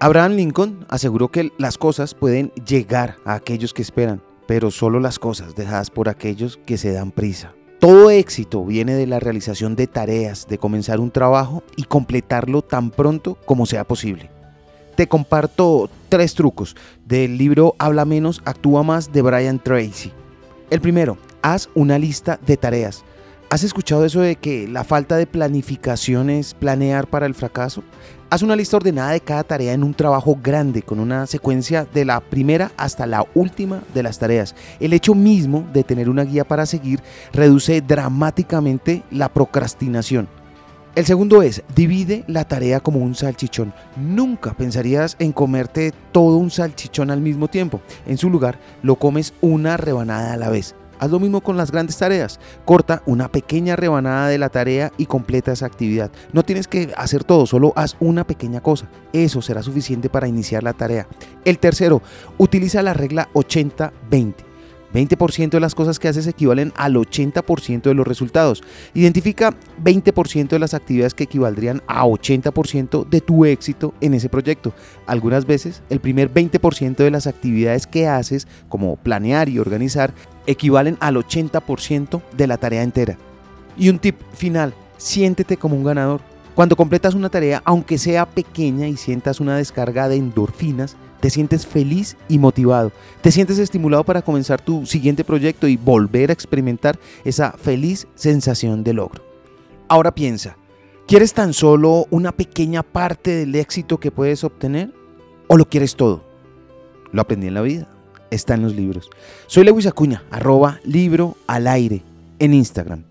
Abraham Lincoln aseguró que las cosas pueden llegar a aquellos que esperan, pero solo las cosas dejadas por aquellos que se dan prisa. Todo éxito viene de la realización de tareas, de comenzar un trabajo y completarlo tan pronto como sea posible. Te comparto tres trucos del libro Habla menos, actúa más de Brian Tracy. El primero, haz una lista de tareas. ¿Has escuchado eso de que la falta de planificación es planear para el fracaso? Haz una lista ordenada de cada tarea en un trabajo grande, con una secuencia de la primera hasta la última de las tareas. El hecho mismo de tener una guía para seguir reduce dramáticamente la procrastinación. El segundo es, divide la tarea como un salchichón. Nunca pensarías en comerte todo un salchichón al mismo tiempo. En su lugar, lo comes una rebanada a la vez. Haz lo mismo con las grandes tareas. Corta una pequeña rebanada de la tarea y completa esa actividad. No tienes que hacer todo, solo haz una pequeña cosa. Eso será suficiente para iniciar la tarea. El tercero, utiliza la regla 80-20. 20% de las cosas que haces equivalen al 80% de los resultados. Identifica 20% de las actividades que equivaldrían a 80% de tu éxito en ese proyecto. Algunas veces el primer 20% de las actividades que haces, como planear y organizar, equivalen al 80% de la tarea entera. Y un tip final, siéntete como un ganador. Cuando completas una tarea, aunque sea pequeña y sientas una descarga de endorfinas, te sientes feliz y motivado. Te sientes estimulado para comenzar tu siguiente proyecto y volver a experimentar esa feliz sensación de logro. Ahora piensa, ¿quieres tan solo una pequeña parte del éxito que puedes obtener? ¿O lo quieres todo? Lo aprendí en la vida. Está en los libros. Soy Lewis Acuña, arroba libro al aire en Instagram.